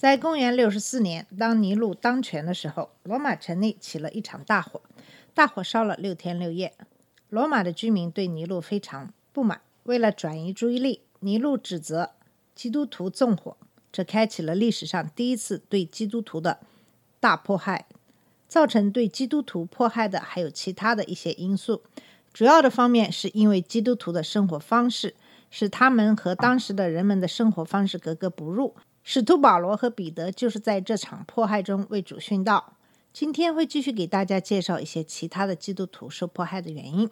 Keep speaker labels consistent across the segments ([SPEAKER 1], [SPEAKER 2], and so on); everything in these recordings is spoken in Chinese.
[SPEAKER 1] 在公元六十四年，当尼禄当权的时候，罗马城内起了一场大火，大火烧了六天六夜。罗马的居民对尼禄非常不满，为了转移注意力，尼禄指责基督徒纵火，这开启了历史上第一次对基督徒的大迫害。造成对基督徒迫害的还有其他的一些因素，主要的方面是因为基督徒的生活方式使他们和当时的人们的生活方式格格不入。使徒保罗和彼得就是在这场迫害中为主殉道。今天会继续给大家介绍一些其他的基督徒受迫害的原因。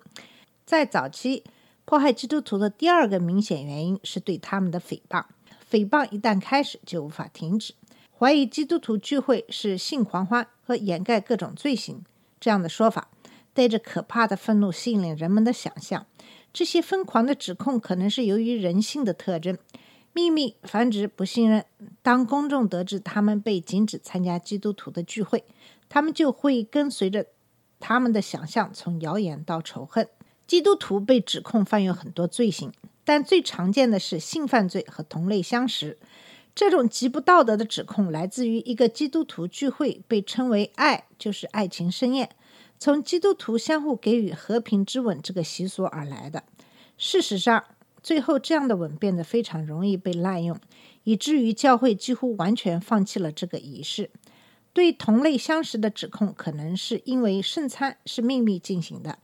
[SPEAKER 1] 在早期，迫害基督徒的第二个明显原因是对他们的诽谤。诽谤一旦开始，就无法停止。怀疑基督徒聚会是性狂欢和掩盖各种罪行这样的说法，带着可怕的愤怒吸引了人们的想象。这些疯狂的指控可能是由于人性的特征，秘密繁殖不信任。当公众得知他们被禁止参加基督徒的聚会，他们就会跟随着他们的想象从谣言到仇恨。基督徒被指控犯有很多罪行，但最常见的是性犯罪和同类相食。这种极不道德的指控来自于一个基督徒聚会被称为“爱就是爱情盛宴”，从基督徒相互给予和平之吻这个习俗而来的。事实上，最后这样的吻变得非常容易被滥用，以至于教会几乎完全放弃了这个仪式。对同类相食的指控，可能是因为圣餐是秘密进行的，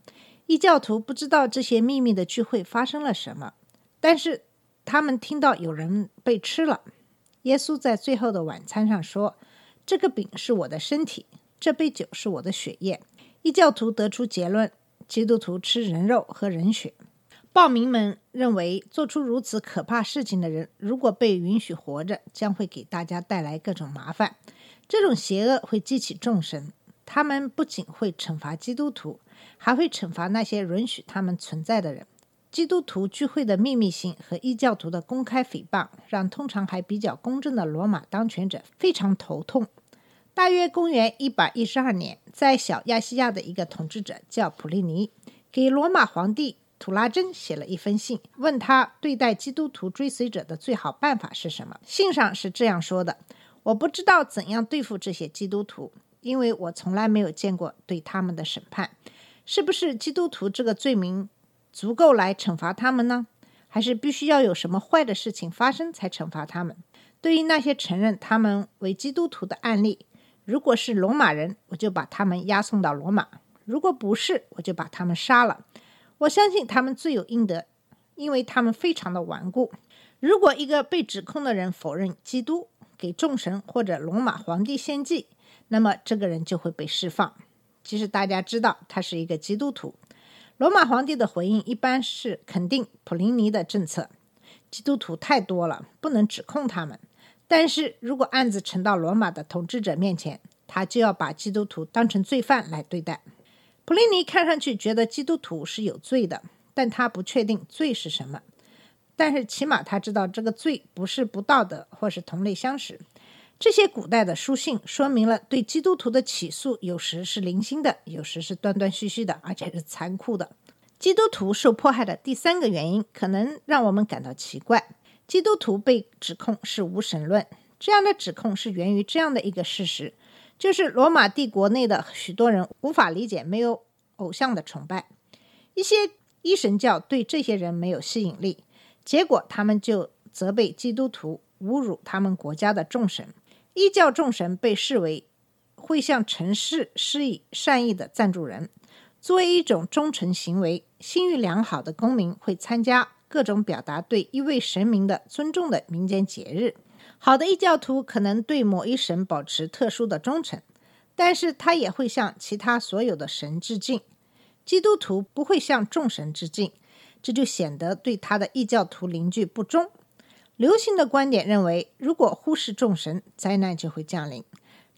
[SPEAKER 1] 异教徒不知道这些秘密的聚会发生了什么，但是他们听到有人被吃了。耶稣在最后的晚餐上说：“这个饼是我的身体，这杯酒是我的血液。”异教徒得出结论：基督徒吃人肉和人血。暴民们认为，做出如此可怕事情的人，如果被允许活着，将会给大家带来各种麻烦。这种邪恶会激起众神，他们不仅会惩罚基督徒，还会惩罚那些允许他们存在的人。基督徒聚会的秘密性和异教徒的公开诽谤，让通常还比较公正的罗马当权者非常头痛。大约公元一百一十二年，在小亚细亚的一个统治者叫普利尼，给罗马皇帝土拉真写了一封信，问他对待基督徒追随者的最好办法是什么。信上是这样说的：“我不知道怎样对付这些基督徒，因为我从来没有见过对他们的审判。是不是基督徒这个罪名？”足够来惩罚他们呢？还是必须要有什么坏的事情发生才惩罚他们？对于那些承认他们为基督徒的案例，如果是罗马人，我就把他们押送到罗马；如果不是，我就把他们杀了。我相信他们罪有应得，因为他们非常的顽固。如果一个被指控的人否认基督，给众神或者罗马皇帝献祭，那么这个人就会被释放，即使大家知道他是一个基督徒。罗马皇帝的回应一般是肯定普林尼的政策，基督徒太多了，不能指控他们。但是如果案子呈到罗马的统治者面前，他就要把基督徒当成罪犯来对待。普林尼看上去觉得基督徒是有罪的，但他不确定罪是什么。但是起码他知道这个罪不是不道德或是同类相食。这些古代的书信说明了对基督徒的起诉，有时是零星的，有时是断断续续的，而且是残酷的。基督徒受迫害的第三个原因，可能让我们感到奇怪：基督徒被指控是无神论。这样的指控是源于这样的一个事实，就是罗马帝国内的许多人无法理解没有偶像的崇拜，一些一神教对这些人没有吸引力，结果他们就责备基督徒侮辱他们国家的众神。异教众神被视为会向城市施以善意的赞助人，作为一种忠诚行为，信誉良好的公民会参加各种表达对一位神明的尊重的民间节日。好的异教徒可能对某一神保持特殊的忠诚，但是他也会向其他所有的神致敬。基督徒不会向众神致敬，这就显得对他的异教徒邻居不忠。流行的观点认为，如果忽视众神，灾难就会降临。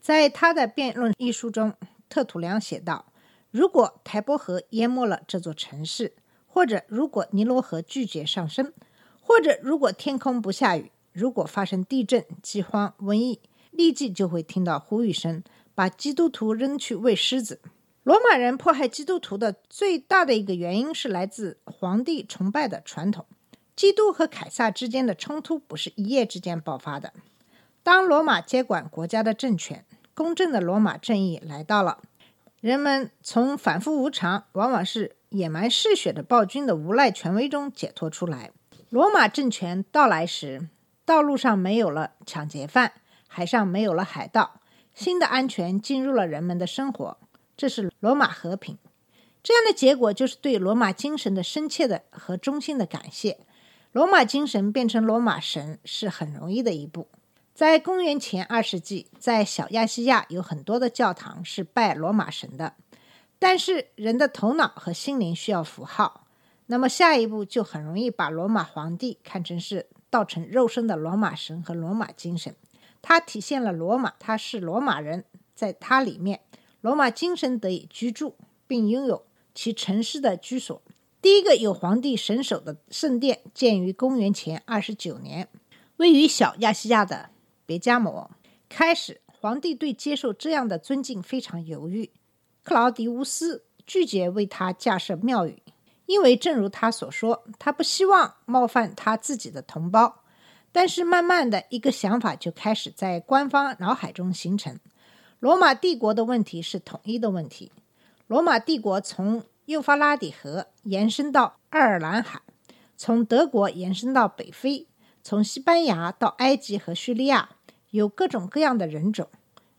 [SPEAKER 1] 在他的辩论一书中，特土良写道：“如果台伯河淹没了这座城市，或者如果尼罗河拒绝上升，或者如果天空不下雨，如果发生地震、饥荒、瘟疫，立即就会听到呼吁声，把基督徒扔去喂狮子。”罗马人迫害基督徒的最大的一个原因是来自皇帝崇拜的传统。基督和凯撒之间的冲突不是一夜之间爆发的。当罗马接管国家的政权，公正的罗马正义来到了，人们从反复无常、往往是野蛮嗜血的暴君的无赖权威中解脱出来。罗马政权到来时，道路上没有了抢劫犯，海上没有了海盗，新的安全进入了人们的生活。这是罗马和平，这样的结果就是对罗马精神的深切的和衷心的感谢。罗马精神变成罗马神是很容易的一步。在公元前二世纪，在小亚细亚有很多的教堂是拜罗马神的，但是人的头脑和心灵需要符号，那么下一步就很容易把罗马皇帝看成是道成肉身的罗马神和罗马精神。它体现了罗马，他是罗马人，在它里面。罗马精神得以居住，并拥有其城市的居所。第一个有皇帝神手的圣殿建于公元前二十九年，位于小亚细亚的别加摩。开始，皇帝对接受这样的尊敬非常犹豫。克劳迪乌斯拒绝为他架设庙宇，因为正如他所说，他不希望冒犯他自己的同胞。但是，慢慢的一个想法就开始在官方脑海中形成。罗马帝国的问题是统一的问题。罗马帝国从幼发拉底河延伸到爱尔兰海，从德国延伸到北非，从西班牙到埃及和叙利亚，有各种各样的人种、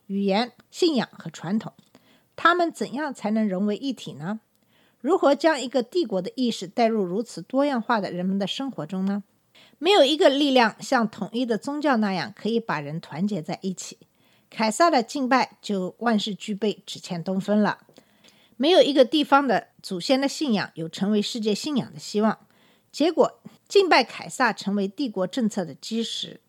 [SPEAKER 1] 语言、信仰和传统。他们怎样才能融为一体呢？如何将一个帝国的意识带入如此多样化的人们的生活中呢？没有一个力量像统一的宗教那样可以把人团结在一起。凯撒的敬拜就万事俱备，只欠东风了。没有一个地方的祖先的信仰有成为世界信仰的希望。结果，敬拜凯撒成为帝国政策的基石。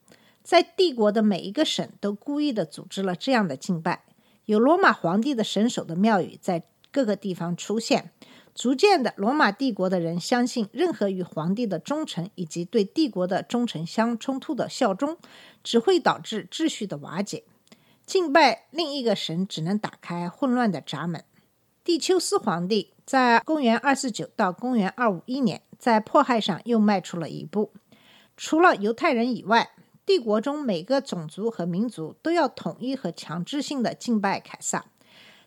[SPEAKER 1] 在帝国的每一个省都故意的组织了这样的敬拜，有罗马皇帝的神手的庙宇在各个地方出现。逐渐的，罗马帝国的人相信，任何与皇帝的忠诚以及对帝国的忠诚相冲突的效忠，只会导致秩序的瓦解。敬拜另一个神只能打开混乱的闸门。蒂丘斯皇帝在公元二四九到公元二五一年，在迫害上又迈出了一步。除了犹太人以外，帝国中每个种族和民族都要统一和强制性的敬拜凯撒。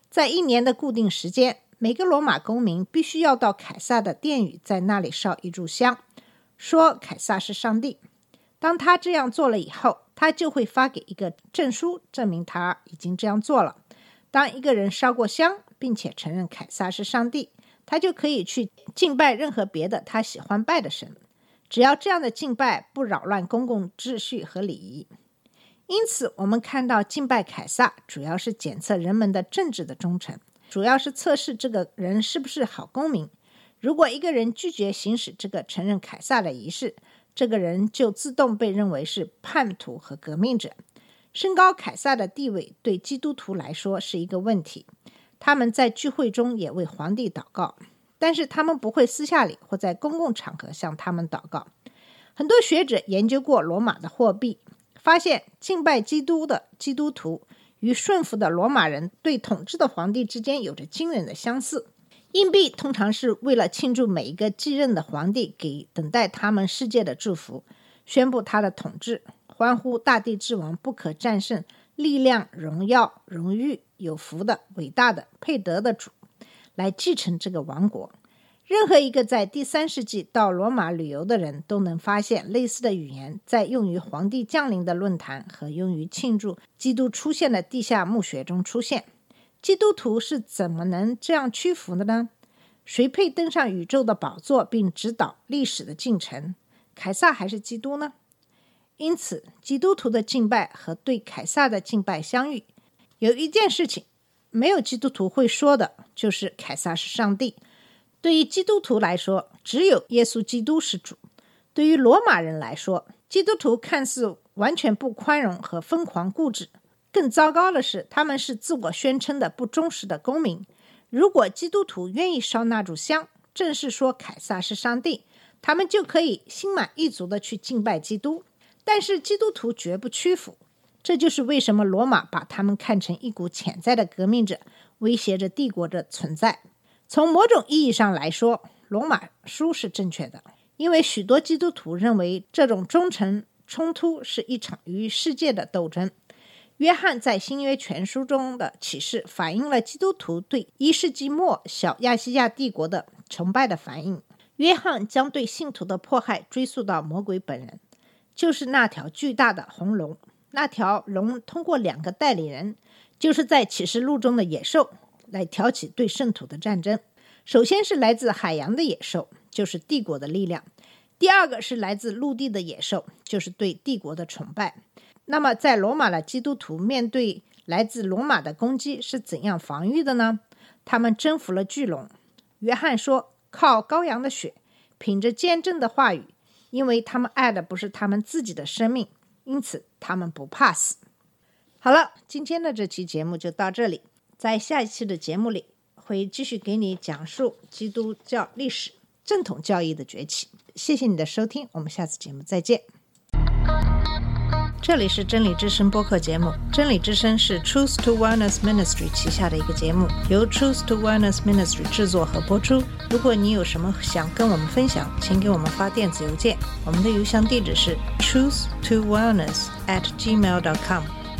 [SPEAKER 1] 在一年的固定时间，每个罗马公民必须要到凯撒的殿宇，在那里烧一炷香，说凯撒是上帝。当他这样做了以后，他就会发给一个证书，证明他已经这样做了。当一个人烧过香，并且承认凯撒是上帝，他就可以去敬拜任何别的他喜欢拜的神，只要这样的敬拜不扰乱公共秩序和礼仪。因此，我们看到敬拜凯撒主要是检测人们的政治的忠诚，主要是测试这个人是不是好公民。如果一个人拒绝行使这个承认凯撒的仪式，这个人就自动被认为是叛徒和革命者。升高凯撒的地位对基督徒来说是一个问题。他们在聚会中也为皇帝祷告，但是他们不会私下里或在公共场合向他们祷告。很多学者研究过罗马的货币，发现敬拜基督的基督徒与顺服的罗马人对统治的皇帝之间有着惊人的相似。硬币通常是为了庆祝每一个继任的皇帝给等待他们世界的祝福，宣布他的统治，欢呼大地之王不可战胜、力量、荣耀、荣誉、有福的、伟大的、配得的主来继承这个王国。任何一个在第三世纪到罗马旅游的人都能发现类似的语言在用于皇帝降临的论坛和用于庆祝基督出现的地下墓穴中出现。基督徒是怎么能这样屈服的呢？谁配登上宇宙的宝座并指导历史的进程？凯撒还是基督呢？因此，基督徒的敬拜和对凯撒的敬拜相遇，有一件事情没有基督徒会说的，就是凯撒是上帝。对于基督徒来说，只有耶稣基督是主；对于罗马人来说，基督徒看似完全不宽容和疯狂固执，更糟糕的是，他们是自我宣称的不忠实的公民。如果基督徒愿意烧那炷香，正式说凯撒是上帝，他们就可以心满意足的去敬拜基督。但是基督徒绝不屈服，这就是为什么罗马把他们看成一股潜在的革命者，威胁着帝国的存在。从某种意义上来说，罗马书是正确的，因为许多基督徒认为这种忠诚冲突是一场与世界的斗争。约翰在新约全书中的启示反映了基督徒对一世纪末小亚细亚帝国的崇拜的反应。约翰将对信徒的迫害追溯到魔鬼本人。就是那条巨大的红龙，那条龙通过两个代理人，就是在启示录中的野兽，来挑起对圣徒的战争。首先是来自海洋的野兽，就是帝国的力量；第二个是来自陆地的野兽，就是对帝国的崇拜。那么，在罗马的基督徒面对来自罗马的攻击是怎样防御的呢？他们征服了巨龙。约翰说：“靠羔羊的血，凭着坚贞的话语。”因为他们爱的不是他们自己的生命，因此他们不怕死。好了，今天的这期节目就到这里，在下一期的节目里会继续给你讲述基督教历史正统教义的崛起。谢谢你的收听，我们下次节目再见。这里是真理之声播客节目。真理之声是 Truth to Wellness Ministry 旗下的一个节目，由 Truth to Wellness Ministry 制作和播出。如果你有什么想跟我们分享，请给我们发电子邮件，我们的邮箱地址是 truth to wellness at gmail dot com。